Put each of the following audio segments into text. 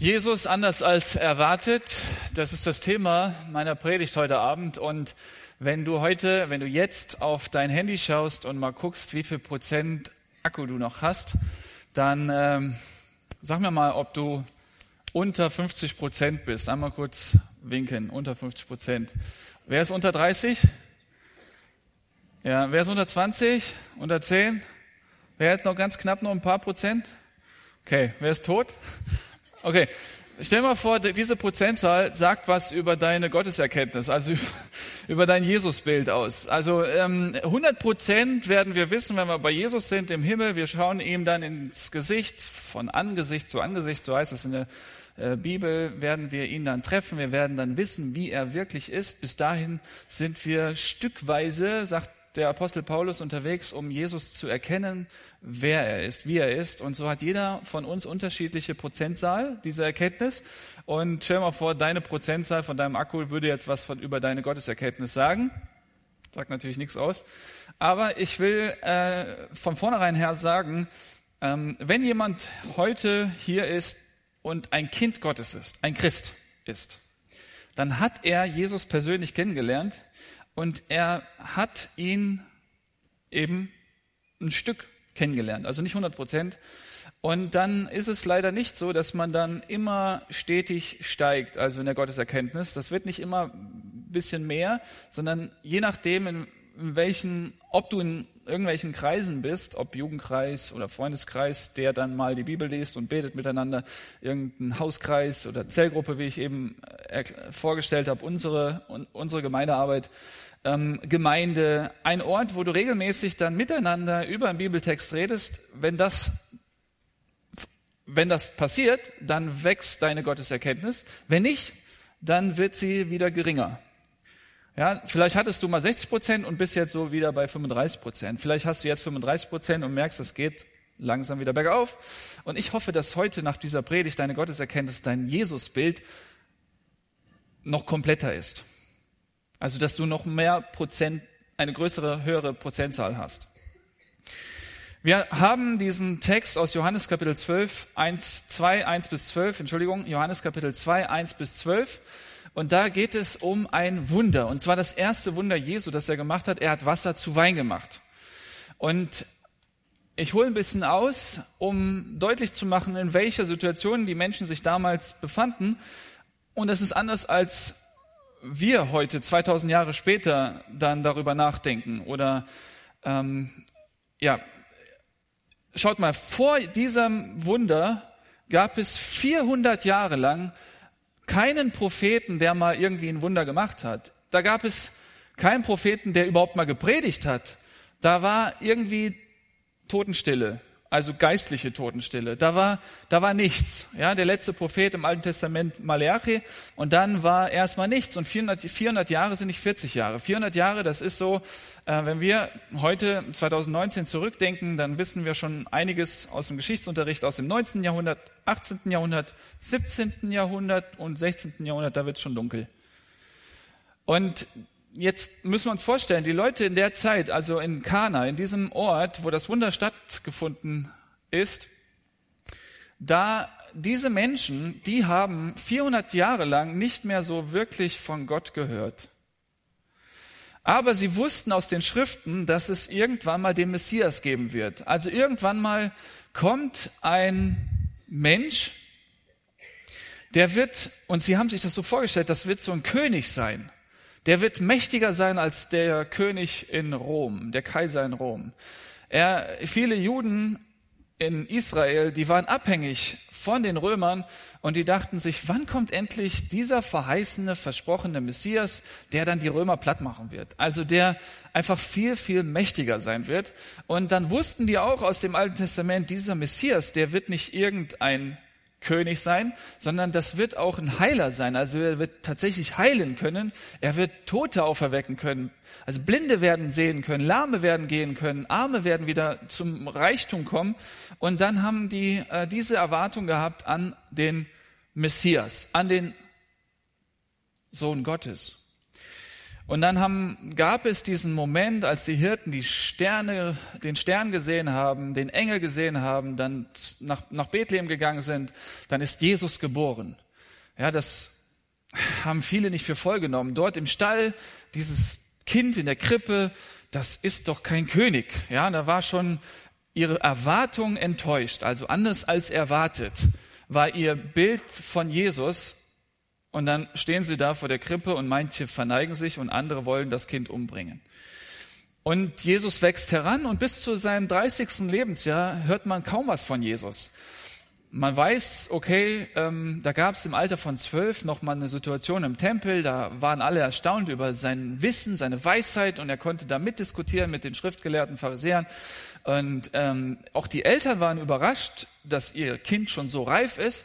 Jesus anders als erwartet, das ist das Thema meiner Predigt heute Abend. Und wenn du heute, wenn du jetzt auf dein Handy schaust und mal guckst, wie viel Prozent Akku du noch hast, dann ähm, sag mir mal, ob du unter 50 Prozent bist. Einmal kurz winken, unter 50 Prozent. Wer ist unter 30? Ja, wer ist unter 20? Unter 10? Wer hat noch ganz knapp noch ein paar Prozent? Okay, wer ist tot? Okay, stell mal vor, diese Prozentzahl sagt was über deine Gotteserkenntnis, also über dein Jesusbild aus. Also ähm, 100 Prozent werden wir wissen, wenn wir bei Jesus sind im Himmel. Wir schauen ihm dann ins Gesicht, von Angesicht zu Angesicht, so heißt es in der äh, Bibel, werden wir ihn dann treffen. Wir werden dann wissen, wie er wirklich ist. Bis dahin sind wir stückweise, sagt der Apostel Paulus unterwegs, um Jesus zu erkennen, wer er ist, wie er ist. Und so hat jeder von uns unterschiedliche Prozentzahl dieser Erkenntnis. Und stell mal vor, deine Prozentzahl von deinem Akku würde jetzt was von, über deine Gotteserkenntnis sagen. Sagt natürlich nichts aus. Aber ich will äh, von vornherein her sagen, ähm, wenn jemand heute hier ist und ein Kind Gottes ist, ein Christ ist, dann hat er Jesus persönlich kennengelernt und er hat ihn eben ein Stück kennengelernt, also nicht 100 Prozent. Und dann ist es leider nicht so, dass man dann immer stetig steigt, also in der Gotteserkenntnis. Das wird nicht immer ein bisschen mehr, sondern je nachdem, in, welchen, ob du in irgendwelchen Kreisen bist, ob Jugendkreis oder Freundeskreis, der dann mal die Bibel liest und betet miteinander, irgendein Hauskreis oder Zellgruppe, wie ich eben äh, vorgestellt habe, unsere, unsere Gemeindearbeit, ähm, Gemeinde, ein Ort, wo du regelmäßig dann miteinander über einen Bibeltext redest. Wenn das, wenn das passiert, dann wächst deine Gotteserkenntnis. Wenn nicht, dann wird sie wieder geringer. Ja, vielleicht hattest du mal 60 Prozent und bist jetzt so wieder bei 35 Prozent. Vielleicht hast du jetzt 35 Prozent und merkst, es geht langsam wieder bergauf. Und ich hoffe, dass heute nach dieser Predigt deine Gotteserkenntnis, dein Jesusbild noch kompletter ist. Also, dass du noch mehr Prozent, eine größere, höhere Prozentzahl hast. Wir haben diesen Text aus Johannes Kapitel 12, 1, 2, 1 bis 12, Entschuldigung, Johannes Kapitel 2, 1 bis 12. Und da geht es um ein Wunder. Und zwar das erste Wunder Jesu, das er gemacht hat. Er hat Wasser zu Wein gemacht. Und ich hole ein bisschen aus, um deutlich zu machen, in welcher Situation die Menschen sich damals befanden. Und es ist anders als wir heute, 2000 Jahre später, dann darüber nachdenken. Oder ähm, ja, schaut mal, vor diesem Wunder gab es 400 Jahre lang keinen Propheten, der mal irgendwie ein Wunder gemacht hat. Da gab es keinen Propheten, der überhaupt mal gepredigt hat. Da war irgendwie Totenstille also geistliche Totenstille. Da war, da war nichts. Ja, der letzte Prophet im Alten Testament Malachi und dann war erstmal nichts. Und 400, 400 Jahre sind nicht 40 Jahre. 400 Jahre, das ist so, äh, wenn wir heute 2019 zurückdenken, dann wissen wir schon einiges aus dem Geschichtsunterricht aus dem 19. Jahrhundert, 18. Jahrhundert, 17. Jahrhundert und 16. Jahrhundert, da wird es schon dunkel. Und jetzt müssen wir uns vorstellen, die Leute in der Zeit, also in Kana, in diesem Ort, wo das Wunder stattgefunden ist, da diese Menschen, die haben 400 Jahre lang nicht mehr so wirklich von Gott gehört. Aber sie wussten aus den Schriften, dass es irgendwann mal den Messias geben wird. Also irgendwann mal kommt ein Mensch, der wird, und sie haben sich das so vorgestellt, das wird so ein König sein der wird mächtiger sein als der König in Rom, der Kaiser in Rom. Er, viele Juden in Israel, die waren abhängig von den Römern und die dachten sich, wann kommt endlich dieser verheißene, versprochene Messias, der dann die Römer platt machen wird? Also der einfach viel, viel mächtiger sein wird. Und dann wussten die auch aus dem Alten Testament, dieser Messias, der wird nicht irgendein König sein, sondern das wird auch ein Heiler sein. Also er wird tatsächlich heilen können. Er wird Tote auferwecken können. Also Blinde werden sehen können, Lahme werden gehen können, Arme werden wieder zum Reichtum kommen. Und dann haben die äh, diese Erwartung gehabt an den Messias, an den Sohn Gottes. Und dann haben, gab es diesen Moment, als die Hirten die Sterne, den Stern gesehen haben, den Engel gesehen haben, dann nach, nach Bethlehem gegangen sind, dann ist Jesus geboren. Ja, das haben viele nicht für voll genommen. Dort im Stall, dieses Kind in der Krippe, das ist doch kein König. Ja, da war schon ihre Erwartung enttäuscht, also anders als erwartet, war ihr Bild von Jesus und dann stehen sie da vor der Krippe und manche verneigen sich und andere wollen das Kind umbringen. Und Jesus wächst heran und bis zu seinem 30. Lebensjahr hört man kaum was von Jesus. Man weiß, okay, ähm, da gab es im Alter von zwölf noch mal eine Situation im Tempel, da waren alle erstaunt über sein Wissen, seine Weisheit und er konnte da mitdiskutieren mit den schriftgelehrten Pharisäern. Und ähm, auch die Eltern waren überrascht, dass ihr Kind schon so reif ist.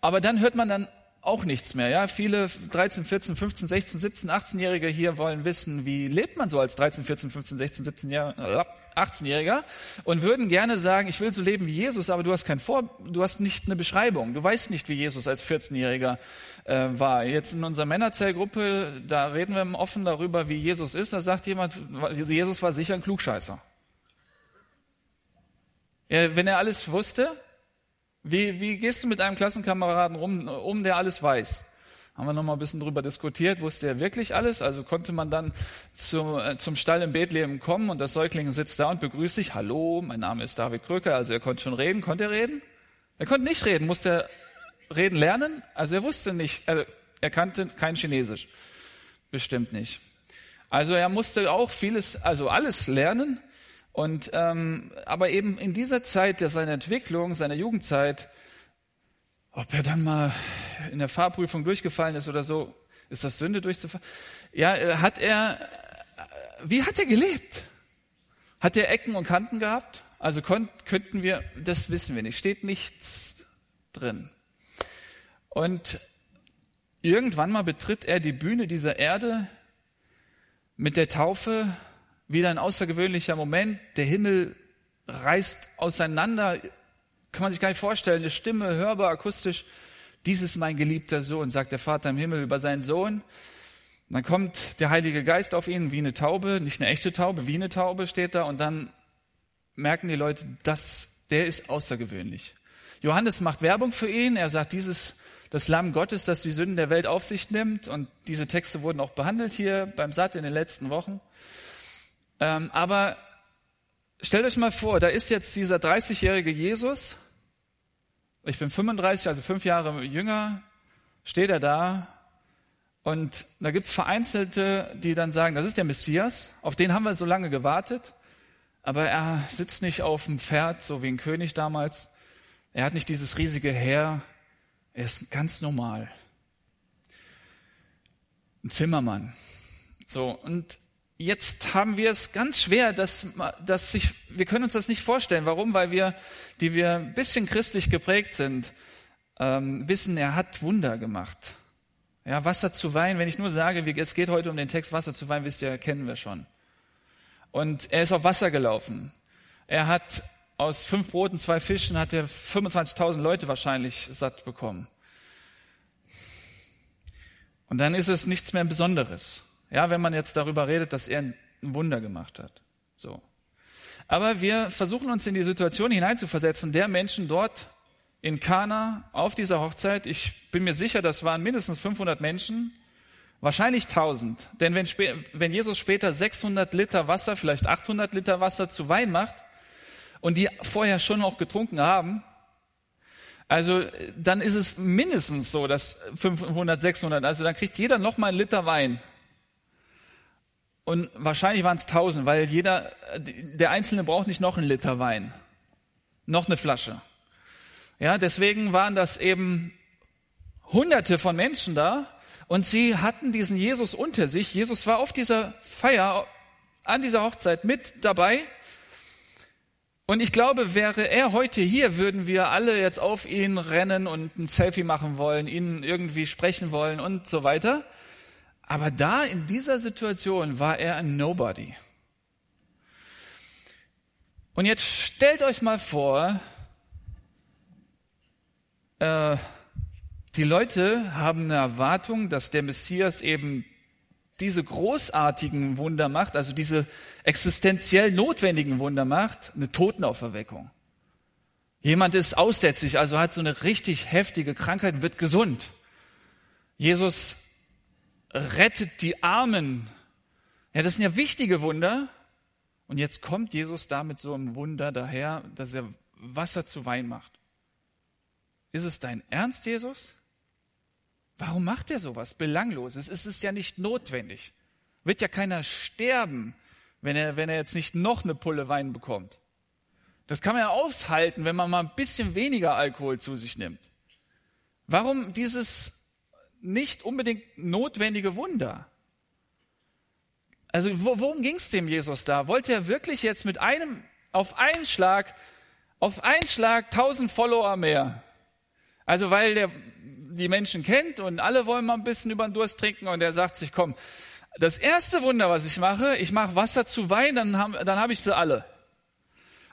Aber dann hört man dann auch nichts mehr. Ja, viele 13, 14, 15, 16, 17, 18-Jährige hier wollen wissen, wie lebt man so als 13, 14, 15, 16, 17 Jahre, 18-Jähriger und würden gerne sagen, ich will so leben wie Jesus, aber du hast kein Vor, du hast nicht eine Beschreibung. Du weißt nicht, wie Jesus als 14-Jähriger äh, war. Jetzt in unserer Männerzellgruppe, da reden wir offen darüber, wie Jesus ist. Da sagt jemand, Jesus war sicher ein Klugscheißer. Ja, wenn er alles wusste, wie, wie gehst du mit einem Klassenkameraden rum, um, der alles weiß? Haben wir noch mal ein bisschen drüber diskutiert, wusste er wirklich alles? Also konnte man dann zum, äh, zum Stall in Bethlehem kommen und das Säugling sitzt da und begrüßt sich. Hallo, mein Name ist David Kröker. Also er konnte schon reden. Konnte er reden? Er konnte nicht reden. Musste er reden lernen? Also er wusste nicht, also er kannte kein Chinesisch. Bestimmt nicht. Also er musste auch vieles, also alles lernen. Und ähm, aber eben in dieser Zeit der seiner Entwicklung, seiner Jugendzeit, ob er dann mal in der Fahrprüfung durchgefallen ist oder so, ist das Sünde durchzufallen? Ja, äh, hat er, äh, wie hat er gelebt? Hat er Ecken und Kanten gehabt? Also könnten wir, das wissen wir nicht, steht nichts drin. Und irgendwann mal betritt er die Bühne dieser Erde mit der Taufe wieder ein außergewöhnlicher Moment. Der Himmel reißt auseinander. Kann man sich gar nicht vorstellen. Eine Stimme, hörbar, akustisch. Dies ist mein geliebter Sohn, sagt der Vater im Himmel über seinen Sohn. Dann kommt der Heilige Geist auf ihn wie eine Taube, nicht eine echte Taube, wie eine Taube steht da. Und dann merken die Leute, dass der ist außergewöhnlich. Johannes macht Werbung für ihn. Er sagt, dieses, das Lamm Gottes, das die Sünden der Welt auf sich nimmt. Und diese Texte wurden auch behandelt hier beim Satt in den letzten Wochen. Ähm, aber stellt euch mal vor, da ist jetzt dieser 30-jährige Jesus. Ich bin 35, also fünf Jahre jünger. Steht er da und da gibt's Vereinzelte, die dann sagen, das ist der Messias, auf den haben wir so lange gewartet, aber er sitzt nicht auf dem Pferd, so wie ein König damals. Er hat nicht dieses riesige Heer, er ist ganz normal. Ein Zimmermann. So, und jetzt haben wir es ganz schwer, dass, dass sich, wir können uns das nicht vorstellen. Warum? Weil wir, die wir ein bisschen christlich geprägt sind, ähm, wissen, er hat Wunder gemacht. Ja, Wasser zu Wein, wenn ich nur sage, wie, es geht heute um den Text Wasser zu Wein, wisst ihr, kennen wir schon. Und er ist auf Wasser gelaufen. Er hat aus fünf Broten, zwei Fischen, hat er 25.000 Leute wahrscheinlich satt bekommen. Und dann ist es nichts mehr Besonderes. Ja, wenn man jetzt darüber redet, dass er ein Wunder gemacht hat. So. Aber wir versuchen uns in die Situation hineinzuversetzen, der Menschen dort in Kana auf dieser Hochzeit. Ich bin mir sicher, das waren mindestens 500 Menschen, wahrscheinlich 1000. Denn wenn, wenn Jesus später 600 Liter Wasser, vielleicht 800 Liter Wasser zu Wein macht und die vorher schon noch getrunken haben, also dann ist es mindestens so, dass 500, 600, also dann kriegt jeder noch mal einen Liter Wein und wahrscheinlich waren es tausend, weil jeder, der Einzelne braucht nicht noch einen Liter Wein, noch eine Flasche. Ja, deswegen waren das eben Hunderte von Menschen da und sie hatten diesen Jesus unter sich. Jesus war auf dieser Feier, an dieser Hochzeit mit dabei. Und ich glaube, wäre er heute hier, würden wir alle jetzt auf ihn rennen und ein Selfie machen wollen, ihn irgendwie sprechen wollen und so weiter. Aber da in dieser Situation war er ein Nobody. Und jetzt stellt euch mal vor, äh, die Leute haben eine Erwartung, dass der Messias eben diese großartigen Wunder macht, also diese existenziell notwendigen Wunder macht, eine Totenauferweckung. Jemand ist aussätzlich, also hat so eine richtig heftige Krankheit, wird gesund. Jesus rettet die Armen. Ja, das sind ja wichtige Wunder. Und jetzt kommt Jesus da mit so einem Wunder daher, dass er Wasser zu Wein macht. Ist es dein Ernst, Jesus? Warum macht er sowas Belangloses? Es ist ja nicht notwendig. Wird ja keiner sterben, wenn er, wenn er jetzt nicht noch eine Pulle Wein bekommt. Das kann man ja aushalten, wenn man mal ein bisschen weniger Alkohol zu sich nimmt. Warum dieses nicht unbedingt notwendige Wunder? Also worum ging es dem Jesus da? Wollte er wirklich jetzt mit einem, auf einen Schlag, auf einen Schlag tausend Follower mehr? Also weil der die Menschen kennt und alle wollen mal ein bisschen über den Durst trinken und er sagt sich, komm, das erste Wunder, was ich mache, ich mache Wasser zu Wein, dann habe dann hab ich sie alle.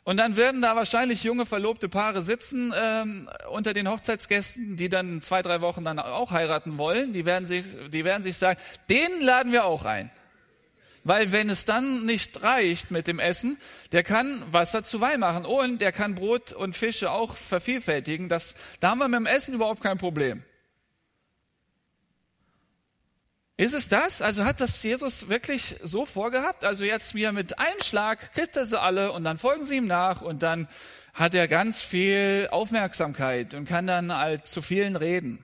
Und dann werden da wahrscheinlich junge verlobte Paare sitzen ähm, unter den Hochzeitsgästen, die dann zwei, drei Wochen dann auch heiraten wollen. Die werden sich, die werden sich sagen, den laden wir auch ein. Weil wenn es dann nicht reicht mit dem Essen, der kann Wasser zu Wein machen und der kann Brot und Fische auch vervielfältigen. Das, da haben wir mit dem Essen überhaupt kein Problem. Ist es das? Also hat das Jesus wirklich so vorgehabt? Also jetzt wieder mit einem Schlag kriegt er sie alle und dann folgen sie ihm nach und dann hat er ganz viel Aufmerksamkeit und kann dann halt zu vielen reden.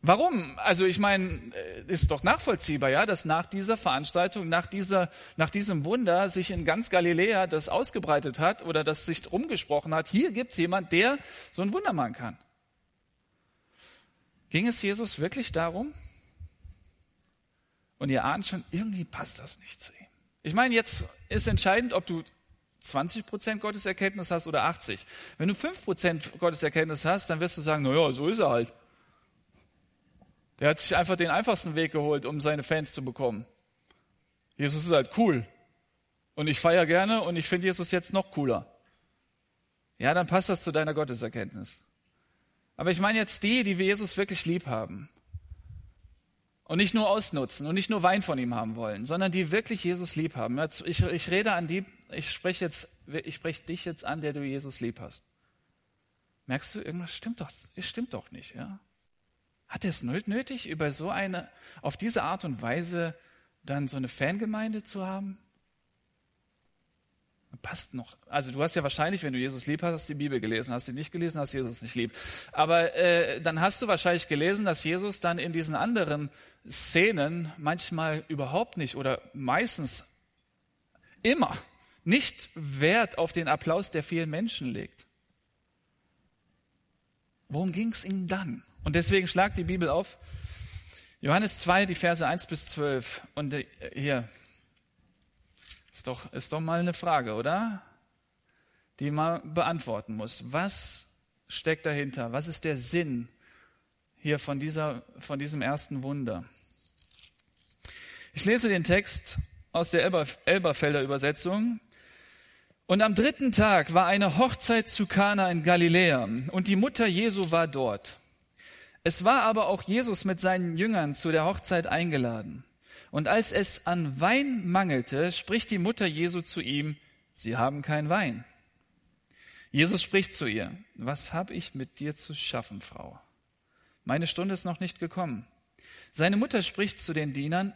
Warum? Also ich meine, äh, ist doch nachvollziehbar, ja, dass nach dieser Veranstaltung, nach dieser, nach diesem Wunder sich in ganz Galiläa das ausgebreitet hat oder das sich rumgesprochen hat. Hier gibt's jemand, der so ein Wunder machen kann. Ging es Jesus wirklich darum? Und ihr ahnt schon, irgendwie passt das nicht zu ihm. Ich meine, jetzt ist entscheidend, ob du 20 Prozent Gotteserkenntnis hast oder 80. Wenn du 5 Prozent Gotteserkenntnis hast, dann wirst du sagen, naja, so ist er halt. Der hat sich einfach den einfachsten Weg geholt, um seine Fans zu bekommen. Jesus ist halt cool. Und ich feiere gerne und ich finde Jesus jetzt noch cooler. Ja, dann passt das zu deiner Gotteserkenntnis. Aber ich meine jetzt die, die wir Jesus wirklich lieb haben. Und nicht nur ausnutzen und nicht nur Wein von ihm haben wollen, sondern die wirklich Jesus lieb haben. Ich, ich rede an die, ich spreche jetzt, ich spreche dich jetzt an, der du Jesus lieb hast. Merkst du, irgendwas stimmt doch, es stimmt doch nicht, ja? Hat er es nötig, über so eine, auf diese Art und Weise dann so eine Fangemeinde zu haben? Passt noch. Also du hast ja wahrscheinlich, wenn du Jesus lieb hast, hast die Bibel gelesen. Hast du nicht gelesen, hast Jesus nicht lieb. Aber äh, dann hast du wahrscheinlich gelesen, dass Jesus dann in diesen anderen Szenen manchmal überhaupt nicht oder meistens immer nicht Wert auf den Applaus der vielen Menschen legt. Worum ging es ihm dann? Und deswegen schlagt die Bibel auf. Johannes 2, die Verse 1 bis 12. Und äh, hier, ist doch, ist doch mal eine Frage, oder? Die man beantworten muss. Was steckt dahinter? Was ist der Sinn hier von, dieser, von diesem ersten Wunder? Ich lese den Text aus der Elberfelder Übersetzung. Und am dritten Tag war eine Hochzeit zu Kana in Galiläa und die Mutter Jesu war dort. Es war aber auch Jesus mit seinen Jüngern zu der Hochzeit eingeladen. Und als es an Wein mangelte, spricht die Mutter Jesu zu ihm, Sie haben kein Wein. Jesus spricht zu ihr, Was habe ich mit dir zu schaffen, Frau? Meine Stunde ist noch nicht gekommen. Seine Mutter spricht zu den Dienern,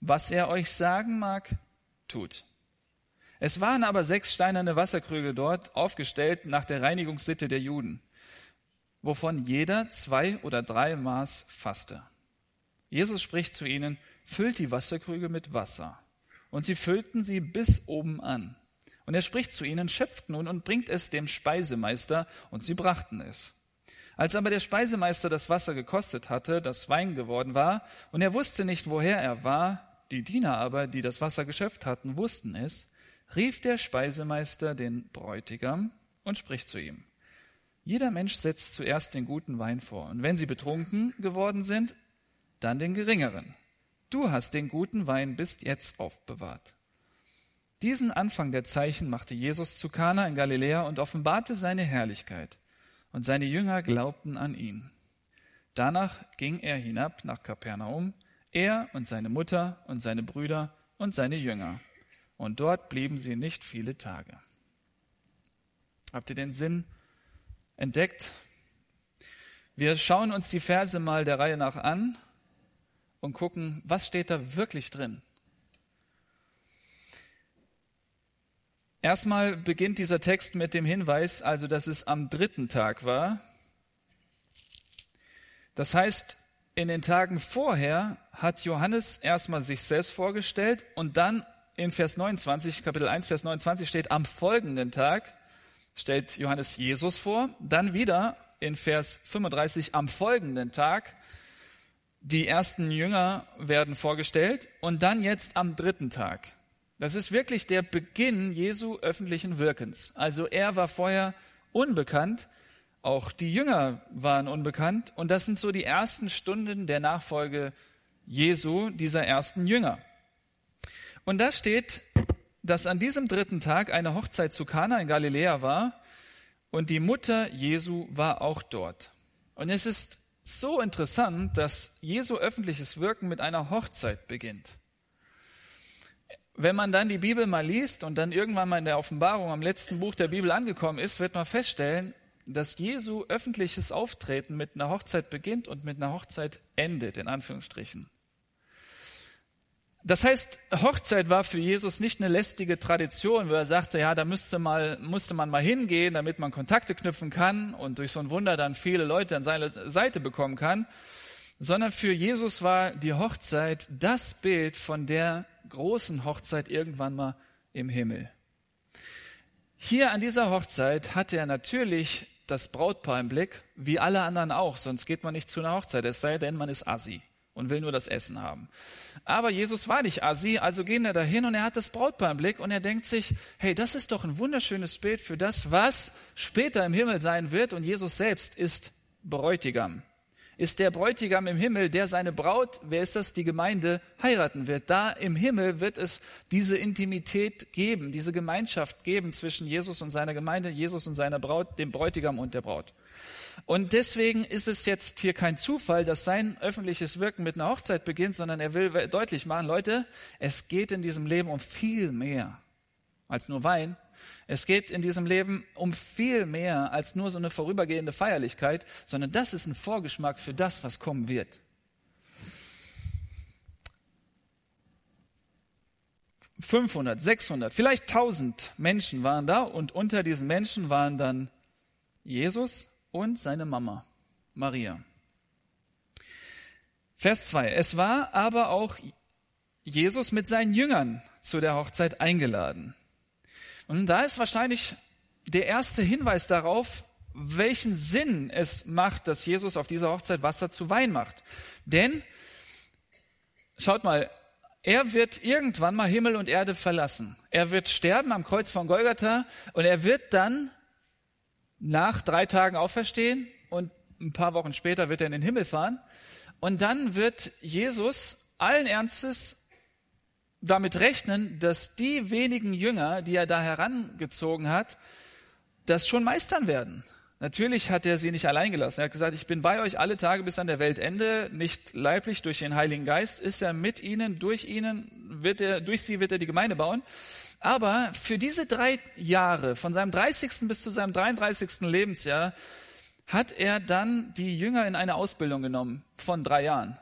Was er euch sagen mag, tut. Es waren aber sechs steinerne Wasserkrüge dort aufgestellt nach der Reinigungssitte der Juden, wovon jeder zwei oder drei Maß fasste. Jesus spricht zu ihnen, füllt die Wasserkrüge mit Wasser. Und sie füllten sie bis oben an. Und er spricht zu ihnen, schöpft nun und bringt es dem Speisemeister, und sie brachten es. Als aber der Speisemeister das Wasser gekostet hatte, das Wein geworden war, und er wusste nicht, woher er war, die Diener aber, die das Wasser geschöpft hatten, wussten es, rief der Speisemeister den Bräutigam und spricht zu ihm. Jeder Mensch setzt zuerst den guten Wein vor, und wenn sie betrunken geworden sind, dann den geringeren. Du hast den guten Wein bis jetzt aufbewahrt. Diesen Anfang der Zeichen machte Jesus zu Kana in Galiläa und offenbarte seine Herrlichkeit. Und seine Jünger glaubten an ihn. Danach ging er hinab nach Kapernaum, er und seine Mutter und seine Brüder und seine Jünger. Und dort blieben sie nicht viele Tage. Habt ihr den Sinn entdeckt? Wir schauen uns die Verse mal der Reihe nach an und gucken, was steht da wirklich drin. Erstmal beginnt dieser Text mit dem Hinweis, also dass es am dritten Tag war. Das heißt, in den Tagen vorher hat Johannes erstmal sich selbst vorgestellt und dann in Vers 29, Kapitel 1, Vers 29 steht, am folgenden Tag stellt Johannes Jesus vor, dann wieder in Vers 35 am folgenden Tag die ersten Jünger werden vorgestellt und dann jetzt am dritten Tag. Das ist wirklich der Beginn Jesu öffentlichen Wirkens. Also er war vorher unbekannt, auch die Jünger waren unbekannt und das sind so die ersten Stunden der Nachfolge Jesu, dieser ersten Jünger. Und da steht, dass an diesem dritten Tag eine Hochzeit zu Kana in Galiläa war und die Mutter Jesu war auch dort. Und es ist so interessant, dass Jesu öffentliches Wirken mit einer Hochzeit beginnt wenn man dann die Bibel mal liest und dann irgendwann mal in der Offenbarung am letzten Buch der Bibel angekommen ist, wird man feststellen, dass Jesu öffentliches Auftreten mit einer Hochzeit beginnt und mit einer Hochzeit endet, in Anführungsstrichen. Das heißt, Hochzeit war für Jesus nicht eine lästige Tradition, wo er sagte, ja, da müsste, mal, musste man mal hingehen, damit man Kontakte knüpfen kann und durch so ein Wunder dann viele Leute an seine Seite bekommen kann, sondern für Jesus war die Hochzeit das Bild von der großen Hochzeit irgendwann mal im Himmel. Hier an dieser Hochzeit hatte er natürlich das Brautpaar im Blick, wie alle anderen auch, sonst geht man nicht zu einer Hochzeit, es sei denn, man ist Assi und will nur das Essen haben. Aber Jesus war nicht Assi, also gehen er dahin und er hat das Brautpaar im Blick und er denkt sich, hey, das ist doch ein wunderschönes Bild für das, was später im Himmel sein wird und Jesus selbst ist Bräutigam ist der Bräutigam im Himmel, der seine Braut, wer ist das, die Gemeinde, heiraten wird. Da im Himmel wird es diese Intimität geben, diese Gemeinschaft geben zwischen Jesus und seiner Gemeinde, Jesus und seiner Braut, dem Bräutigam und der Braut. Und deswegen ist es jetzt hier kein Zufall, dass sein öffentliches Wirken mit einer Hochzeit beginnt, sondern er will deutlich machen, Leute, es geht in diesem Leben um viel mehr als nur Wein, es geht in diesem Leben um viel mehr als nur so eine vorübergehende Feierlichkeit, sondern das ist ein Vorgeschmack für das, was kommen wird. »500, 600, vielleicht 1000 Menschen waren da und unter diesen Menschen waren dann Jesus und seine Mama, Maria. Vers 2. Es war aber auch Jesus mit seinen Jüngern zu der Hochzeit eingeladen. Und da ist wahrscheinlich der erste Hinweis darauf, welchen Sinn es macht, dass Jesus auf dieser Hochzeit Wasser zu Wein macht. Denn, schaut mal, er wird irgendwann mal Himmel und Erde verlassen. Er wird sterben am Kreuz von Golgatha und er wird dann nach drei Tagen auferstehen und ein paar Wochen später wird er in den Himmel fahren. Und dann wird Jesus allen Ernstes damit rechnen, dass die wenigen Jünger, die er da herangezogen hat, das schon meistern werden. Natürlich hat er sie nicht allein gelassen. Er hat gesagt, ich bin bei euch alle Tage bis an der Weltende, nicht leiblich durch den Heiligen Geist, ist er mit ihnen, durch ihnen wird er, durch sie wird er die Gemeinde bauen. Aber für diese drei Jahre, von seinem 30. bis zu seinem 33. Lebensjahr, hat er dann die Jünger in eine Ausbildung genommen von drei Jahren.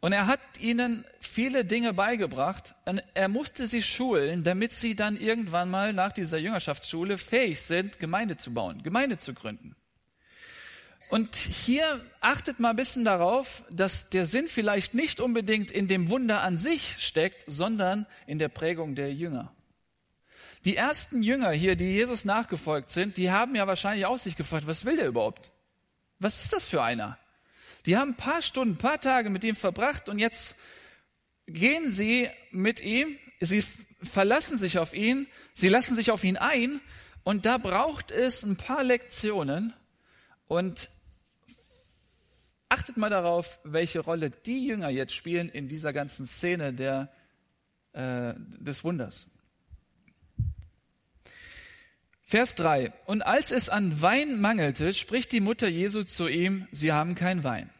Und er hat ihnen viele Dinge beigebracht. Und er musste sie schulen, damit sie dann irgendwann mal nach dieser Jüngerschaftsschule fähig sind, Gemeinde zu bauen, Gemeinde zu gründen. Und hier achtet mal ein bisschen darauf, dass der Sinn vielleicht nicht unbedingt in dem Wunder an sich steckt, sondern in der Prägung der Jünger. Die ersten Jünger hier, die Jesus nachgefolgt sind, die haben ja wahrscheinlich auch sich gefragt, was will der überhaupt? Was ist das für einer? Die haben ein paar Stunden, ein paar Tage mit ihm verbracht und jetzt gehen sie mit ihm, sie verlassen sich auf ihn, sie lassen sich auf ihn ein und da braucht es ein paar Lektionen und achtet mal darauf, welche Rolle die Jünger jetzt spielen in dieser ganzen Szene der, äh, des Wunders. Vers 3. Und als es an Wein mangelte, spricht die Mutter Jesu zu ihm, sie haben keinen Wein.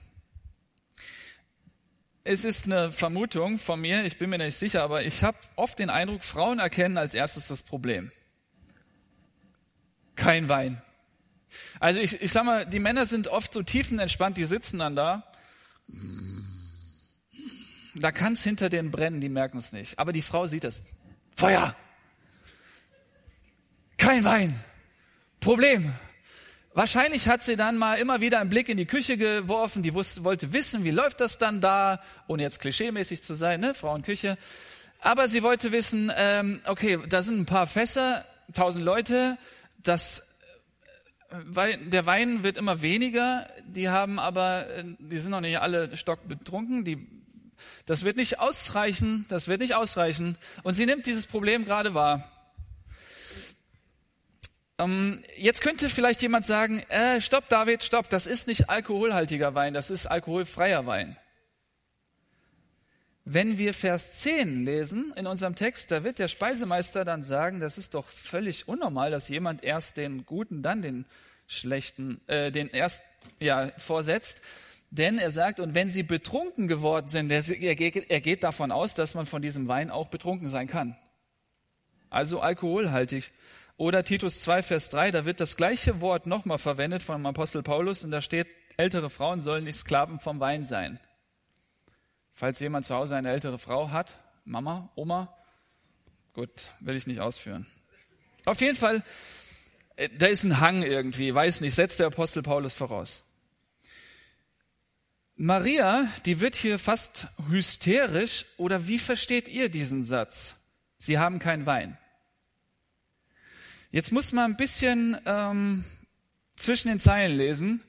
es ist eine Vermutung von mir, ich bin mir nicht sicher, aber ich habe oft den Eindruck, Frauen erkennen als erstes das Problem. Kein Wein. Also ich, ich sag mal, die Männer sind oft so tiefenentspannt, die sitzen dann da. Da kann es hinter denen brennen, die merken es nicht. Aber die Frau sieht es. Feuer! Kein Wein! Problem! Wahrscheinlich hat sie dann mal immer wieder einen Blick in die Küche geworfen, die wusste, wollte wissen, wie läuft das dann da, ohne jetzt klischeemäßig zu sein, ne? Frauenküche. Aber sie wollte wissen, ähm, okay, da sind ein paar Fässer, tausend Leute, das, äh, weil der Wein wird immer weniger, die haben aber, äh, die sind noch nicht alle stockbetrunken, die, das wird nicht ausreichen, das wird nicht ausreichen. Und sie nimmt dieses Problem gerade wahr. Ähm, jetzt könnte vielleicht jemand sagen, äh, stopp David, stopp, das ist nicht alkoholhaltiger Wein, das ist alkoholfreier Wein. Wenn wir Vers 10 lesen in unserem Text, da wird der Speisemeister dann sagen, das ist doch völlig unnormal, dass jemand erst den guten, dann den schlechten, äh, den erst ja vorsetzt. Denn er sagt, und wenn sie betrunken geworden sind, er er geht davon aus, dass man von diesem Wein auch betrunken sein kann. Also alkoholhaltig. Oder Titus 2, Vers 3, da wird das gleiche Wort nochmal verwendet vom Apostel Paulus und da steht, ältere Frauen sollen nicht Sklaven vom Wein sein. Falls jemand zu Hause eine ältere Frau hat, Mama, Oma, gut, will ich nicht ausführen. Auf jeden Fall, äh, da ist ein Hang irgendwie, weiß nicht, setzt der Apostel Paulus voraus. Maria, die wird hier fast hysterisch, oder wie versteht ihr diesen Satz? Sie haben keinen Wein. Jetzt muss man ein bisschen ähm, zwischen den Zeilen lesen.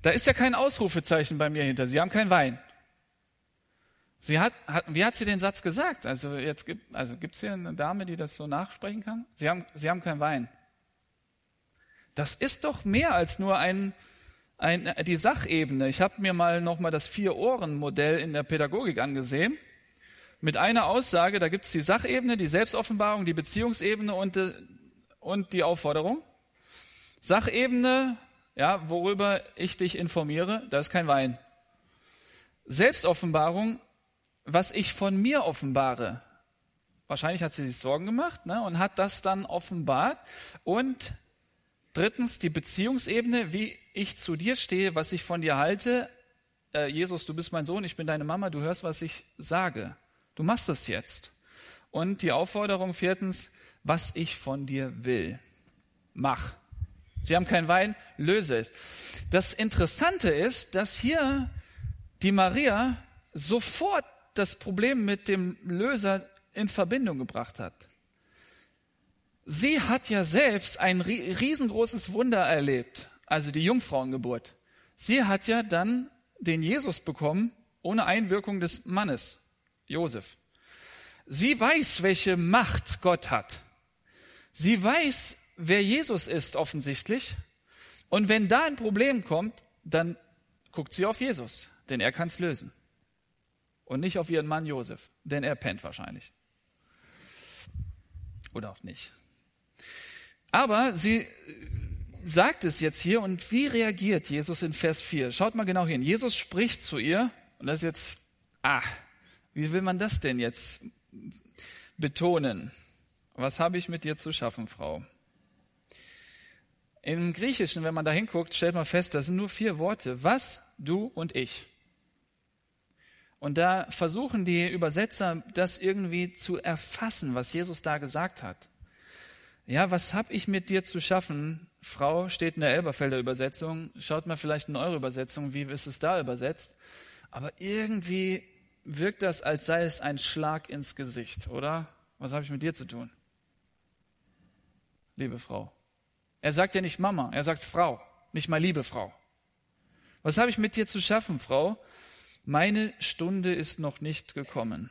Da ist ja kein Ausrufezeichen bei mir hinter. Sie haben keinen Wein. Sie hat, hat, wie hat sie den Satz gesagt? Also jetzt gibt, also gibt's hier eine Dame, die das so nachsprechen kann? Sie haben, sie haben keinen Wein. Das ist doch mehr als nur ein, ein die Sachebene. Ich habe mir mal noch mal das Vier-Ohren-Modell in der Pädagogik angesehen. Mit einer Aussage, da gibt's die Sachebene, die Selbstoffenbarung, die Beziehungsebene und äh, und die Aufforderung. Sachebene, ja, worüber ich dich informiere, da ist kein Wein. Selbstoffenbarung, was ich von mir offenbare. Wahrscheinlich hat sie sich Sorgen gemacht ne, und hat das dann offenbart. Und drittens die Beziehungsebene, wie ich zu dir stehe, was ich von dir halte. Äh, Jesus, du bist mein Sohn, ich bin deine Mama, du hörst, was ich sage. Du machst das jetzt. Und die Aufforderung viertens, was ich von dir will. Mach. Sie haben keinen Wein, löse es. Das Interessante ist, dass hier die Maria sofort das Problem mit dem Löser in Verbindung gebracht hat. Sie hat ja selbst ein riesengroßes Wunder erlebt, also die Jungfrauengeburt. Sie hat ja dann den Jesus bekommen ohne Einwirkung des Mannes, Josef. Sie weiß, welche Macht Gott hat. Sie weiß, wer Jesus ist offensichtlich. Und wenn da ein Problem kommt, dann guckt sie auf Jesus, denn er kann es lösen. Und nicht auf ihren Mann Josef, denn er pennt wahrscheinlich. Oder auch nicht. Aber sie sagt es jetzt hier und wie reagiert Jesus in Vers 4? Schaut mal genau hin. Jesus spricht zu ihr und das ist jetzt, ah, wie will man das denn jetzt betonen? Was habe ich mit dir zu schaffen, Frau? Im Griechischen, wenn man da hinguckt, stellt man fest, das sind nur vier Worte. Was, du und ich. Und da versuchen die Übersetzer, das irgendwie zu erfassen, was Jesus da gesagt hat. Ja, was habe ich mit dir zu schaffen? Frau steht in der Elberfelder Übersetzung. Schaut mal vielleicht in eure Übersetzung, wie ist es da übersetzt? Aber irgendwie wirkt das, als sei es ein Schlag ins Gesicht, oder? Was habe ich mit dir zu tun? Liebe Frau. Er sagt ja nicht Mama, er sagt Frau, nicht mal liebe Frau. Was habe ich mit dir zu schaffen, Frau? Meine Stunde ist noch nicht gekommen.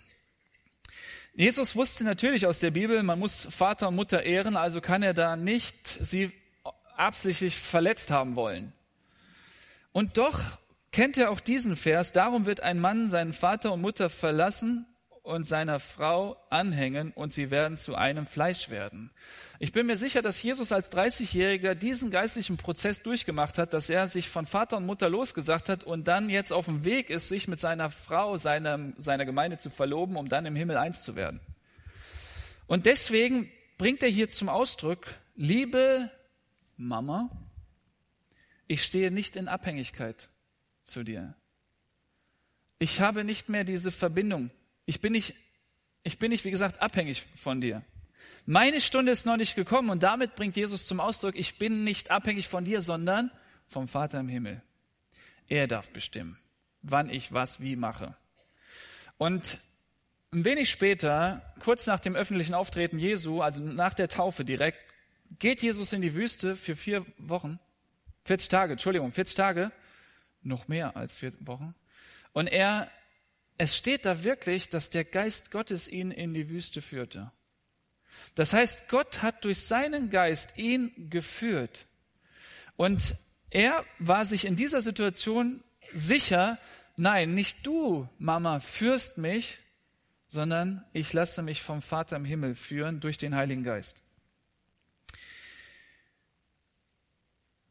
Jesus wusste natürlich aus der Bibel, man muss Vater und Mutter ehren, also kann er da nicht sie absichtlich verletzt haben wollen. Und doch kennt er auch diesen Vers, darum wird ein Mann seinen Vater und Mutter verlassen und seiner Frau anhängen und sie werden zu einem Fleisch werden. Ich bin mir sicher, dass Jesus als 30-Jähriger diesen geistlichen Prozess durchgemacht hat, dass er sich von Vater und Mutter losgesagt hat und dann jetzt auf dem Weg ist, sich mit seiner Frau, seiner, seiner Gemeinde zu verloben, um dann im Himmel eins zu werden. Und deswegen bringt er hier zum Ausdruck, liebe Mama, ich stehe nicht in Abhängigkeit zu dir. Ich habe nicht mehr diese Verbindung ich bin nicht, ich bin nicht, wie gesagt, abhängig von dir. Meine Stunde ist noch nicht gekommen und damit bringt Jesus zum Ausdruck, ich bin nicht abhängig von dir, sondern vom Vater im Himmel. Er darf bestimmen, wann ich was wie mache. Und ein wenig später, kurz nach dem öffentlichen Auftreten Jesu, also nach der Taufe direkt, geht Jesus in die Wüste für vier Wochen, 40 Tage, Entschuldigung, 40 Tage, noch mehr als vier Wochen. Und er es steht da wirklich, dass der Geist Gottes ihn in die Wüste führte. Das heißt, Gott hat durch seinen Geist ihn geführt. Und er war sich in dieser Situation sicher, nein, nicht du, Mama, führst mich, sondern ich lasse mich vom Vater im Himmel führen durch den Heiligen Geist.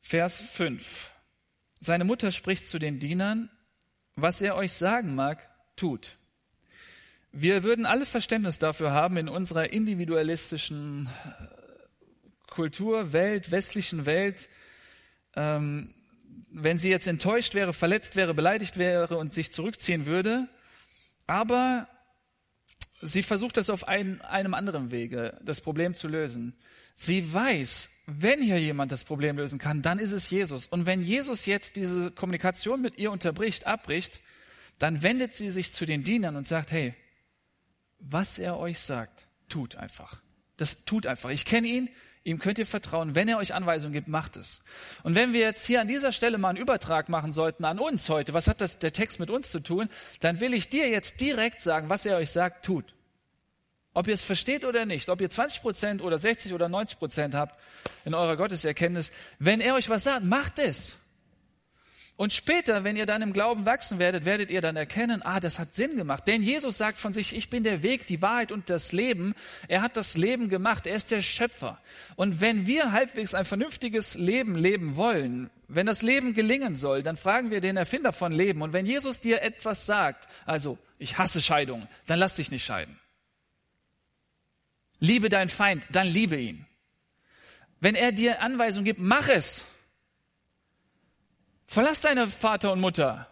Vers 5. Seine Mutter spricht zu den Dienern, was er euch sagen mag, tut. Wir würden alle Verständnis dafür haben, in unserer individualistischen äh, Kultur, Welt, westlichen Welt, ähm, wenn sie jetzt enttäuscht wäre, verletzt wäre, beleidigt wäre und sich zurückziehen würde. Aber sie versucht das auf ein, einem anderen Wege, das Problem zu lösen. Sie weiß, wenn hier jemand das Problem lösen kann, dann ist es Jesus. Und wenn Jesus jetzt diese Kommunikation mit ihr unterbricht, abbricht, dann wendet sie sich zu den Dienern und sagt, hey, was er euch sagt, tut einfach. Das tut einfach. Ich kenne ihn, ihm könnt ihr vertrauen. Wenn er euch Anweisungen gibt, macht es. Und wenn wir jetzt hier an dieser Stelle mal einen Übertrag machen sollten an uns heute, was hat das, der Text mit uns zu tun, dann will ich dir jetzt direkt sagen, was er euch sagt, tut. Ob ihr es versteht oder nicht, ob ihr 20 Prozent oder 60 oder 90 Prozent habt in eurer Gotteserkenntnis, wenn er euch was sagt, macht es. Und später, wenn ihr dann im Glauben wachsen werdet, werdet ihr dann erkennen, ah, das hat Sinn gemacht. Denn Jesus sagt von sich, ich bin der Weg, die Wahrheit und das Leben. Er hat das Leben gemacht. Er ist der Schöpfer. Und wenn wir halbwegs ein vernünftiges Leben leben wollen, wenn das Leben gelingen soll, dann fragen wir den Erfinder von Leben. Und wenn Jesus dir etwas sagt, also, ich hasse Scheidung, dann lass dich nicht scheiden. Liebe deinen Feind, dann liebe ihn. Wenn er dir Anweisungen gibt, mach es. Verlass deine Vater und Mutter.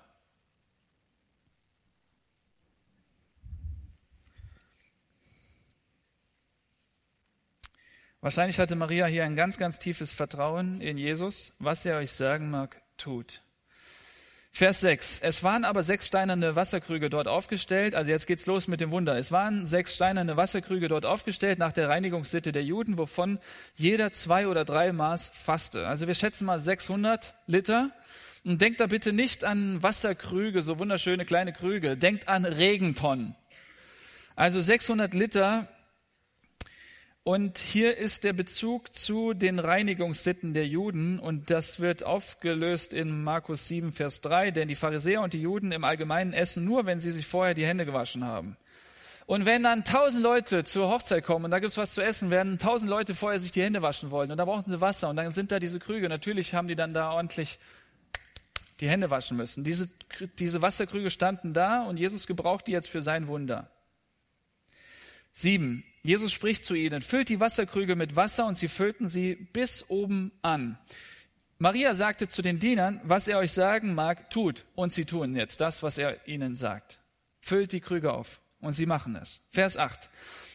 Wahrscheinlich hatte Maria hier ein ganz, ganz tiefes Vertrauen in Jesus. Was er euch sagen mag, tut. Vers 6. Es waren aber sechs steinerne Wasserkrüge dort aufgestellt. Also jetzt geht's los mit dem Wunder. Es waren sechs steinerne Wasserkrüge dort aufgestellt nach der Reinigungssitte der Juden, wovon jeder zwei oder drei Maß fasste. Also wir schätzen mal 600 Liter. Und denkt da bitte nicht an Wasserkrüge, so wunderschöne kleine Krüge. Denkt an Regentonnen. Also 600 Liter. Und hier ist der Bezug zu den Reinigungssitten der Juden. Und das wird aufgelöst in Markus 7, Vers 3. Denn die Pharisäer und die Juden im Allgemeinen essen nur, wenn sie sich vorher die Hände gewaschen haben. Und wenn dann tausend Leute zur Hochzeit kommen und da gibt's was zu essen, werden tausend Leute vorher sich die Hände waschen wollen und da brauchen sie Wasser und dann sind da diese Krüge. Natürlich haben die dann da ordentlich die Hände waschen müssen. Diese, diese Wasserkrüge standen da und Jesus gebraucht die jetzt für sein Wunder. Sieben. Jesus spricht zu ihnen, füllt die Wasserkrüge mit Wasser und sie füllten sie bis oben an. Maria sagte zu den Dienern, was er euch sagen mag, tut. Und sie tun jetzt das, was er ihnen sagt. Füllt die Krüge auf. Und sie machen es. Vers 8.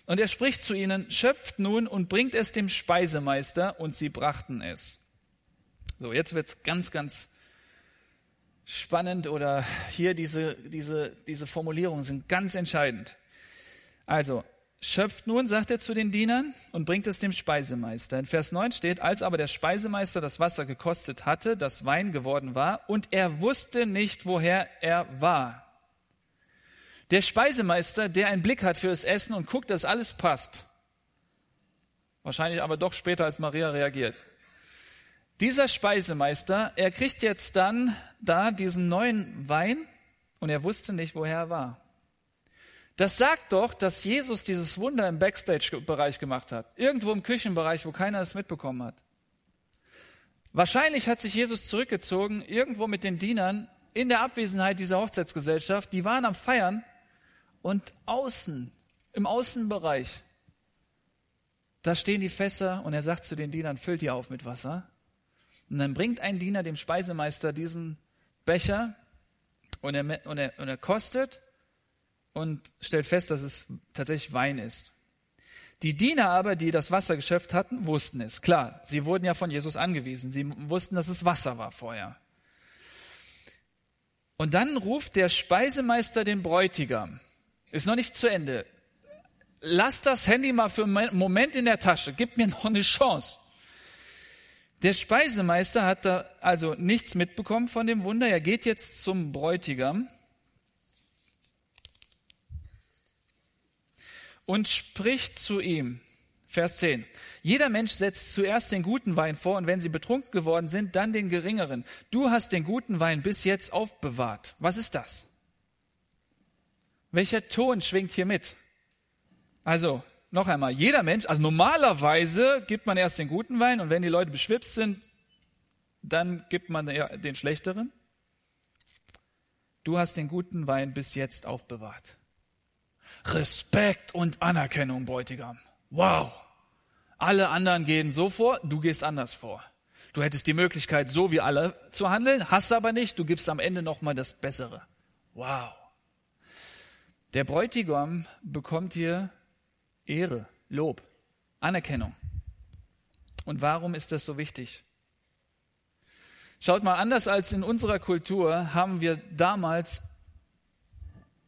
Und er spricht zu ihnen, schöpft nun und bringt es dem Speisemeister. Und sie brachten es. So, jetzt wird's ganz, ganz spannend oder hier diese, diese, diese Formulierungen sind ganz entscheidend. Also, schöpft nun, sagt er zu den Dienern, und bringt es dem Speisemeister. In Vers 9 steht, als aber der Speisemeister das Wasser gekostet hatte, das Wein geworden war, und er wusste nicht, woher er war. Der Speisemeister, der einen Blick hat für das Essen und guckt, dass alles passt. Wahrscheinlich aber doch später, als Maria reagiert. Dieser Speisemeister, er kriegt jetzt dann da diesen neuen Wein und er wusste nicht, woher er war. Das sagt doch, dass Jesus dieses Wunder im Backstage-Bereich gemacht hat. Irgendwo im Küchenbereich, wo keiner es mitbekommen hat. Wahrscheinlich hat sich Jesus zurückgezogen, irgendwo mit den Dienern, in der Abwesenheit dieser Hochzeitsgesellschaft. Die waren am Feiern und außen, im Außenbereich, da stehen die Fässer und er sagt zu den Dienern, füllt die auf mit Wasser. Und dann bringt ein Diener dem Speisemeister diesen Becher und er, und er, und er kostet und stellt fest, dass es tatsächlich Wein ist. Die Diener aber, die das Wassergeschäft hatten, wussten es. Klar, sie wurden ja von Jesus angewiesen. Sie wussten, dass es Wasser war vorher. Und dann ruft der Speisemeister den Bräutigam. Ist noch nicht zu Ende. Lass das Handy mal für einen Moment in der Tasche. Gib mir noch eine Chance. Der Speisemeister hat da also nichts mitbekommen von dem Wunder. Er geht jetzt zum Bräutigam und spricht zu ihm. Vers 10. Jeder Mensch setzt zuerst den guten Wein vor und wenn sie betrunken geworden sind, dann den geringeren. Du hast den guten Wein bis jetzt aufbewahrt. Was ist das? Welcher Ton schwingt hier mit? Also, noch einmal, jeder Mensch, also normalerweise gibt man erst den guten Wein und wenn die Leute beschwipst sind, dann gibt man den schlechteren. Du hast den guten Wein bis jetzt aufbewahrt. Respekt und Anerkennung, Bräutigam. Wow. Alle anderen gehen so vor, du gehst anders vor. Du hättest die Möglichkeit, so wie alle zu handeln, hast aber nicht, du gibst am Ende nochmal das Bessere. Wow. Der Bräutigam bekommt hier Ehre, Lob, Anerkennung. Und warum ist das so wichtig? Schaut mal, anders als in unserer Kultur haben wir damals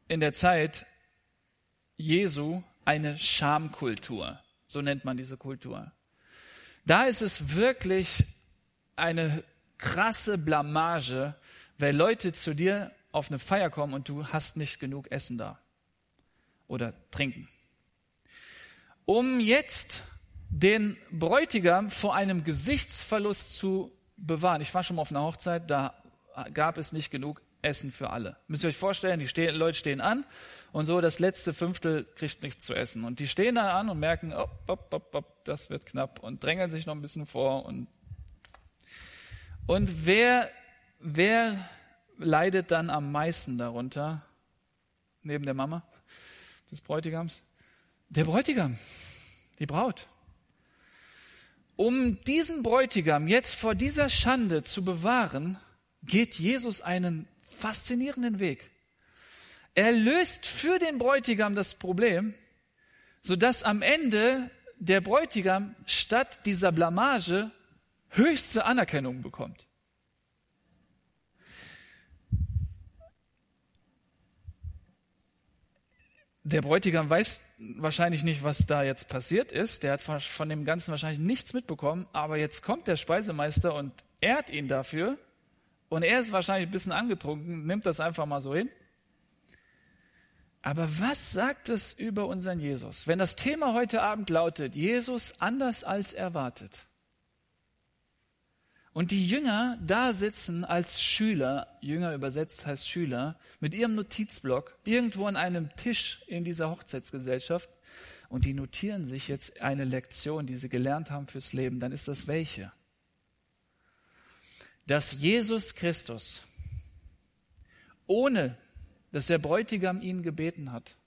in der Zeit Jesu eine Schamkultur. So nennt man diese Kultur. Da ist es wirklich eine krasse Blamage, wenn Leute zu dir auf eine Feier kommen und du hast nicht genug Essen da oder trinken. Um jetzt den Bräutigam vor einem Gesichtsverlust zu bewahren. Ich war schon mal auf einer Hochzeit, da gab es nicht genug Essen für alle. Müsst ihr euch vorstellen, die stehen, Leute stehen an und so das letzte Fünftel kriegt nichts zu essen. Und die stehen da an und merken, op, op, op, op, das wird knapp und drängeln sich noch ein bisschen vor. Und, und wer, wer leidet dann am meisten darunter? Neben der Mama des Bräutigams? Der Bräutigam, die Braut. Um diesen Bräutigam jetzt vor dieser Schande zu bewahren, geht Jesus einen faszinierenden Weg. Er löst für den Bräutigam das Problem, sodass am Ende der Bräutigam statt dieser Blamage höchste Anerkennung bekommt. Der Bräutigam weiß wahrscheinlich nicht, was da jetzt passiert ist. Der hat von dem Ganzen wahrscheinlich nichts mitbekommen. Aber jetzt kommt der Speisemeister und ehrt ihn dafür. Und er ist wahrscheinlich ein bisschen angetrunken, nimmt das einfach mal so hin. Aber was sagt es über unseren Jesus? Wenn das Thema heute Abend lautet, Jesus anders als erwartet. Und die Jünger da sitzen als Schüler, Jünger übersetzt heißt Schüler, mit ihrem Notizblock irgendwo an einem Tisch in dieser Hochzeitsgesellschaft und die notieren sich jetzt eine Lektion, die sie gelernt haben fürs Leben, dann ist das welche? dass Jesus Christus, ohne dass der Bräutigam ihn gebeten hat,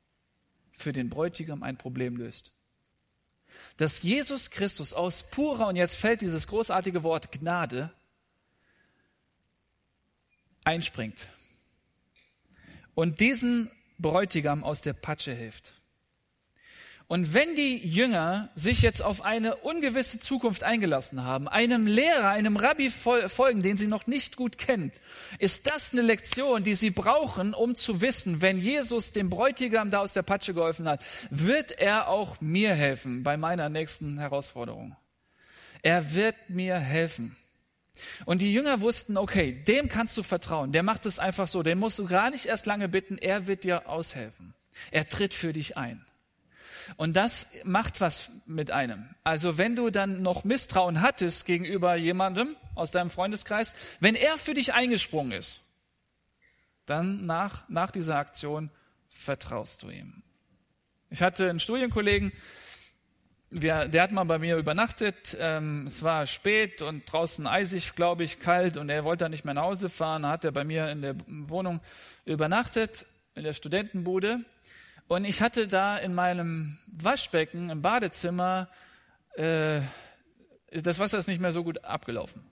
für den Bräutigam ein Problem löst. Dass Jesus Christus aus purer, und jetzt fällt dieses großartige Wort Gnade, einspringt und diesen Bräutigam aus der Patsche hilft. Und wenn die Jünger sich jetzt auf eine ungewisse Zukunft eingelassen haben, einem Lehrer, einem Rabbi folgen, den sie noch nicht gut kennen, ist das eine Lektion, die sie brauchen, um zu wissen, wenn Jesus dem Bräutigam da aus der Patsche geholfen hat, wird er auch mir helfen bei meiner nächsten Herausforderung. Er wird mir helfen. Und die Jünger wussten, okay, dem kannst du vertrauen. Der macht es einfach so. Den musst du gar nicht erst lange bitten. Er wird dir aushelfen. Er tritt für dich ein. Und das macht was mit einem. Also wenn du dann noch Misstrauen hattest gegenüber jemandem aus deinem Freundeskreis, wenn er für dich eingesprungen ist, dann nach, nach dieser Aktion vertraust du ihm. Ich hatte einen Studienkollegen, wir, der hat mal bei mir übernachtet. Ähm, es war spät und draußen eisig, glaube ich, kalt und er wollte dann nicht mehr nach Hause fahren. Da hat er bei mir in der Wohnung übernachtet, in der Studentenbude. Und ich hatte da in meinem Waschbecken im Badezimmer, äh, das Wasser ist nicht mehr so gut abgelaufen.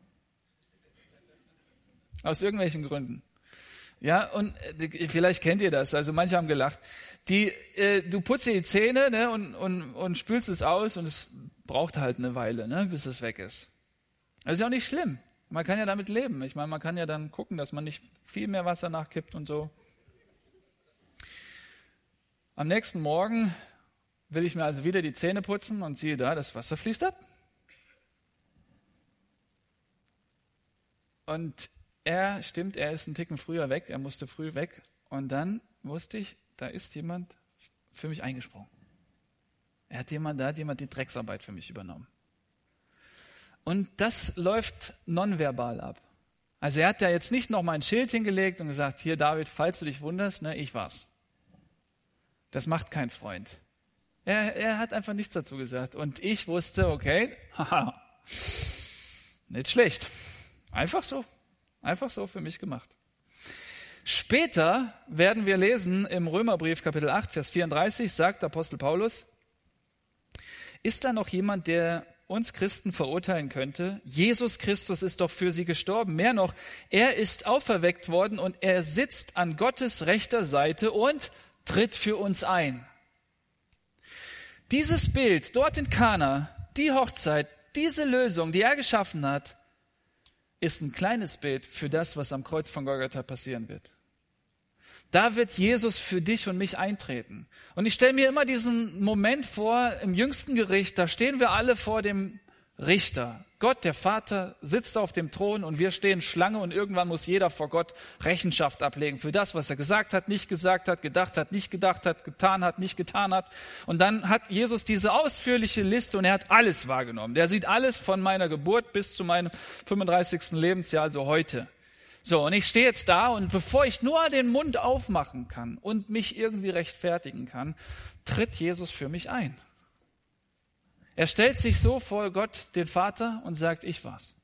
Aus irgendwelchen Gründen. Ja, und äh, vielleicht kennt ihr das, also manche haben gelacht. Die, äh, du putzt dir die Zähne ne, und, und, und spülst es aus und es braucht halt eine Weile, ne, bis es weg ist. Das ist ja auch nicht schlimm. Man kann ja damit leben. Ich meine, man kann ja dann gucken, dass man nicht viel mehr Wasser nachkippt und so. Am nächsten Morgen will ich mir also wieder die Zähne putzen und siehe da, das Wasser fließt ab. Und er, stimmt, er ist einen Ticken früher weg, er musste früh weg. Und dann wusste ich, da ist jemand für mich eingesprungen. Er hat jemand, da hat jemand die Drecksarbeit für mich übernommen. Und das läuft nonverbal ab. Also er hat ja jetzt nicht noch mal ein Schild hingelegt und gesagt, hier David, falls du dich wunderst, ne, ich war's. Das macht kein Freund. Er, er hat einfach nichts dazu gesagt. Und ich wusste, okay, haha, nicht schlecht. Einfach so. Einfach so für mich gemacht. Später werden wir lesen im Römerbrief Kapitel 8, Vers 34, sagt Apostel Paulus, ist da noch jemand, der uns Christen verurteilen könnte? Jesus Christus ist doch für sie gestorben. Mehr noch, er ist auferweckt worden und er sitzt an Gottes rechter Seite und tritt für uns ein. Dieses Bild dort in Kana, die Hochzeit, diese Lösung, die er geschaffen hat, ist ein kleines Bild für das, was am Kreuz von Golgatha passieren wird. Da wird Jesus für dich und mich eintreten. Und ich stelle mir immer diesen Moment vor, im jüngsten Gericht, da stehen wir alle vor dem Richter. Gott, der Vater, sitzt auf dem Thron und wir stehen Schlange und irgendwann muss jeder vor Gott Rechenschaft ablegen für das, was er gesagt hat, nicht gesagt hat, gedacht hat, nicht gedacht hat, getan hat, nicht getan hat. Und dann hat Jesus diese ausführliche Liste und er hat alles wahrgenommen. Der sieht alles von meiner Geburt bis zu meinem 35. Lebensjahr, also heute. So, und ich stehe jetzt da und bevor ich nur den Mund aufmachen kann und mich irgendwie rechtfertigen kann, tritt Jesus für mich ein. Er stellt sich so vor Gott, den Vater, und sagt, ich war's.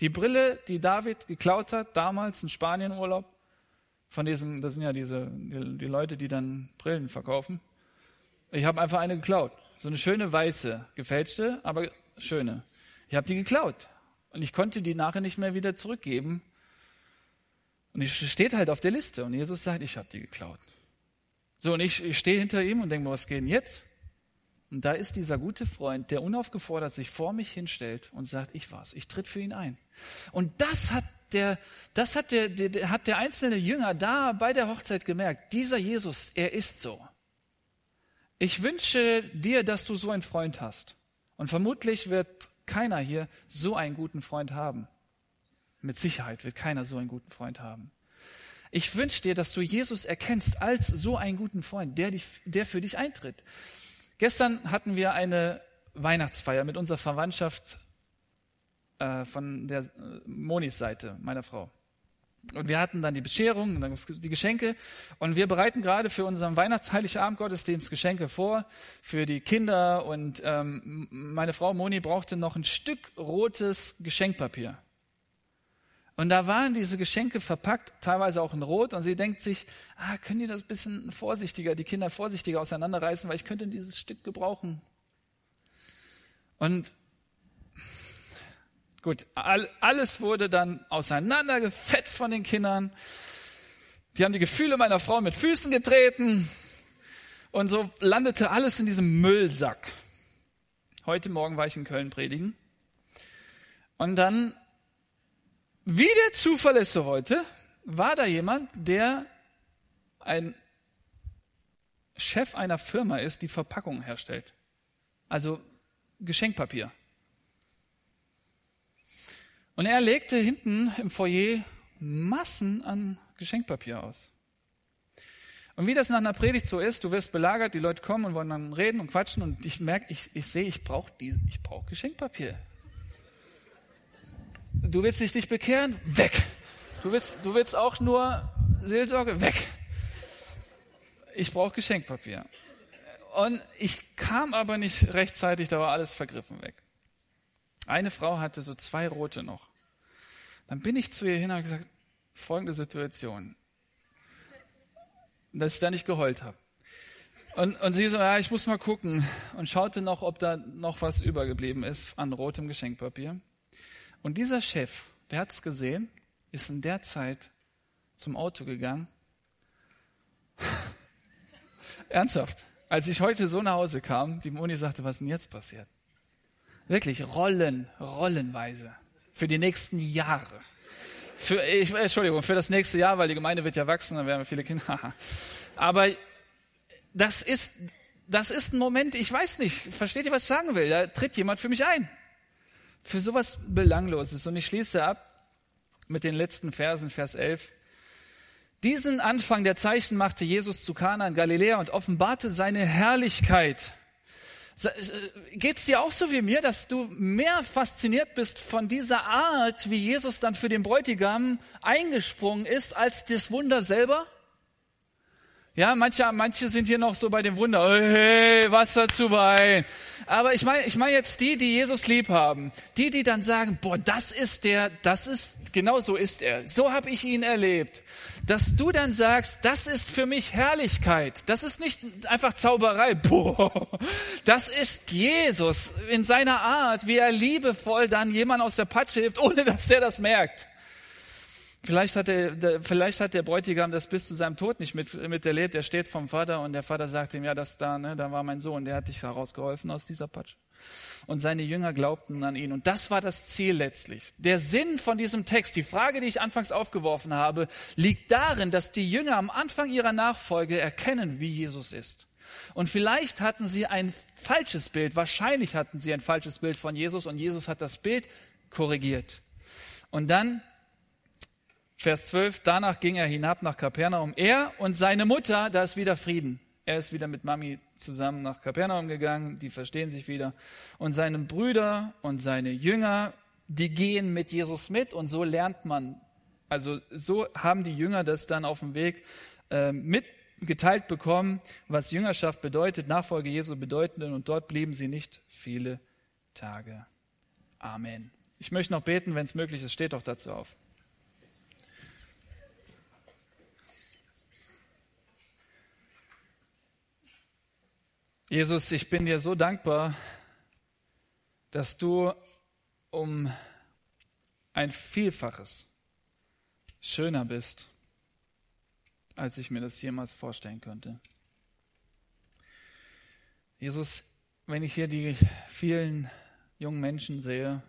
Die Brille, die David geklaut hat, damals in Spanienurlaub, von diesem, das sind ja diese, die, die Leute, die dann Brillen verkaufen. Ich habe einfach eine geklaut. So eine schöne weiße, gefälschte, aber schöne. Ich habe die geklaut. Und ich konnte die nachher nicht mehr wieder zurückgeben. Und die steht halt auf der Liste. Und Jesus sagt, ich habe die geklaut. So, und ich, ich stehe hinter ihm und denke mir, was geht denn jetzt? Und da ist dieser gute Freund, der unaufgefordert sich vor mich hinstellt und sagt, ich war's, ich tritt für ihn ein. Und das hat der, das hat der, der, hat der einzelne Jünger da bei der Hochzeit gemerkt. Dieser Jesus, er ist so. Ich wünsche dir, dass du so einen Freund hast. Und vermutlich wird keiner hier so einen guten Freund haben. Mit Sicherheit wird keiner so einen guten Freund haben. Ich wünsche dir, dass du Jesus erkennst als so einen guten Freund, der, dich, der für dich eintritt. Gestern hatten wir eine Weihnachtsfeier mit unserer Verwandtschaft äh, von der äh, Monis Seite, meiner Frau. Und wir hatten dann die Bescherung, dann die Geschenke. Und wir bereiten gerade für unseren Weihnachtsheiligabend Gottesdienst Geschenke vor für die Kinder. Und ähm, meine Frau Moni brauchte noch ein Stück rotes Geschenkpapier. Und da waren diese Geschenke verpackt, teilweise auch in Rot. Und sie denkt sich, ah, können die das ein bisschen vorsichtiger, die Kinder vorsichtiger auseinanderreißen, weil ich könnte dieses Stück gebrauchen. Und gut, alles wurde dann auseinandergefetzt von den Kindern. Die haben die Gefühle meiner Frau mit Füßen getreten. Und so landete alles in diesem Müllsack. Heute Morgen war ich in Köln predigen. Und dann wie der Zufall es so heute, war da jemand, der ein Chef einer Firma ist, die Verpackungen herstellt. Also Geschenkpapier. Und er legte hinten im Foyer Massen an Geschenkpapier aus. Und wie das nach einer Predigt so ist, du wirst belagert, die Leute kommen und wollen dann reden und quatschen und ich merke, ich, ich sehe, ich brauche brauch Geschenkpapier. Du willst dich nicht bekehren? Weg. Du willst, du willst auch nur Seelsorge? Weg. Ich brauche Geschenkpapier. Und ich kam aber nicht rechtzeitig, da war alles vergriffen weg. Eine Frau hatte so zwei rote noch. Dann bin ich zu ihr hin und habe gesagt, folgende Situation. Dass ich da nicht geheult habe. Und, und sie so, ja, ich muss mal gucken. Und schaute noch, ob da noch was übergeblieben ist an rotem Geschenkpapier. Und dieser Chef, der hat es gesehen, ist in der Zeit zum Auto gegangen. Ernsthaft. Als ich heute so nach Hause kam, die Moni sagte, was ist denn jetzt passiert? Wirklich Rollen, rollenweise. Für die nächsten Jahre. Für, ich, Entschuldigung, für das nächste Jahr, weil die Gemeinde wird ja wachsen, dann werden wir viele Kinder. Aber das ist, das ist ein Moment, ich weiß nicht, versteht ihr, was ich sagen will? Da tritt jemand für mich ein. Für sowas Belangloses. Und ich schließe ab mit den letzten Versen, Vers 11. Diesen Anfang der Zeichen machte Jesus zu Kana in Galiläa und offenbarte seine Herrlichkeit. Äh, geht's dir auch so wie mir, dass du mehr fasziniert bist von dieser Art, wie Jesus dann für den Bräutigam eingesprungen ist, als das Wunder selber? Ja, manche, manche sind hier noch so bei dem Wunder, hey, Wasser zu Wein. Aber ich meine, ich meine jetzt die, die Jesus lieb haben. Die, die dann sagen, boah, das ist der, das ist, genau so ist er. So habe ich ihn erlebt. Dass du dann sagst, das ist für mich Herrlichkeit. Das ist nicht einfach Zauberei. Boah, das ist Jesus in seiner Art, wie er liebevoll dann jemand aus der Patsche hilft, ohne dass der das merkt. Vielleicht hat, der, vielleicht hat der Bräutigam das bis zu seinem Tod nicht mit, mit erlebt. Er steht vom Vater und der Vater sagt ihm, ja, das da, ne, da war mein Sohn, der hat dich herausgeholfen aus dieser Patsch. Und seine Jünger glaubten an ihn. Und das war das Ziel letztlich. Der Sinn von diesem Text, die Frage, die ich anfangs aufgeworfen habe, liegt darin, dass die Jünger am Anfang ihrer Nachfolge erkennen, wie Jesus ist. Und vielleicht hatten sie ein falsches Bild, wahrscheinlich hatten sie ein falsches Bild von Jesus und Jesus hat das Bild korrigiert. Und dann Vers 12, danach ging er hinab nach Kapernaum. Er und seine Mutter, da ist wieder Frieden. Er ist wieder mit Mami zusammen nach Kapernaum gegangen, die verstehen sich wieder. Und seine Brüder und seine Jünger, die gehen mit Jesus mit und so lernt man. Also so haben die Jünger das dann auf dem Weg äh, mitgeteilt bekommen, was Jüngerschaft bedeutet, Nachfolge Jesu bedeutet. Und dort blieben sie nicht viele Tage. Amen. Ich möchte noch beten, wenn es möglich ist, steht doch dazu auf. Jesus, ich bin dir so dankbar, dass du um ein Vielfaches schöner bist, als ich mir das jemals vorstellen könnte. Jesus, wenn ich hier die vielen jungen Menschen sehe,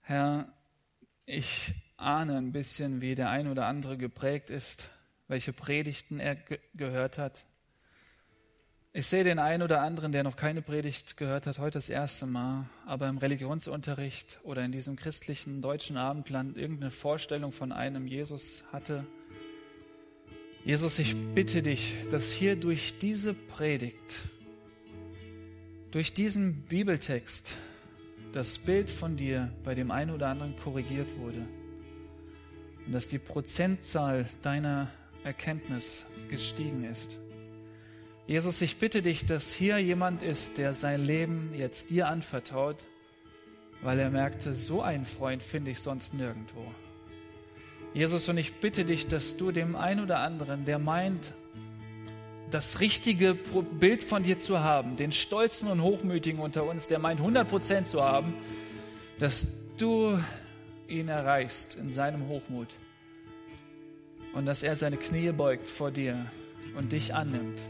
Herr, ich ahne ein bisschen, wie der ein oder andere geprägt ist, welche Predigten er ge gehört hat, ich sehe den einen oder anderen, der noch keine Predigt gehört hat, heute das erste Mal, aber im Religionsunterricht oder in diesem christlichen deutschen Abendland irgendeine Vorstellung von einem Jesus hatte. Jesus, ich bitte dich, dass hier durch diese Predigt, durch diesen Bibeltext, das Bild von dir bei dem einen oder anderen korrigiert wurde und dass die Prozentzahl deiner Erkenntnis gestiegen ist. Jesus, ich bitte dich, dass hier jemand ist, der sein Leben jetzt dir anvertraut, weil er merkte, so einen Freund finde ich sonst nirgendwo. Jesus, und ich bitte dich, dass du dem einen oder anderen, der meint, das richtige Bild von dir zu haben, den Stolzen und Hochmütigen unter uns, der meint 100 Prozent zu haben, dass du ihn erreichst in seinem Hochmut und dass er seine Knie beugt vor dir und dich annimmt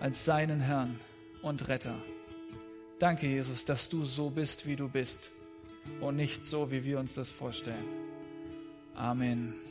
als seinen Herrn und Retter. Danke, Jesus, dass du so bist, wie du bist und nicht so, wie wir uns das vorstellen. Amen.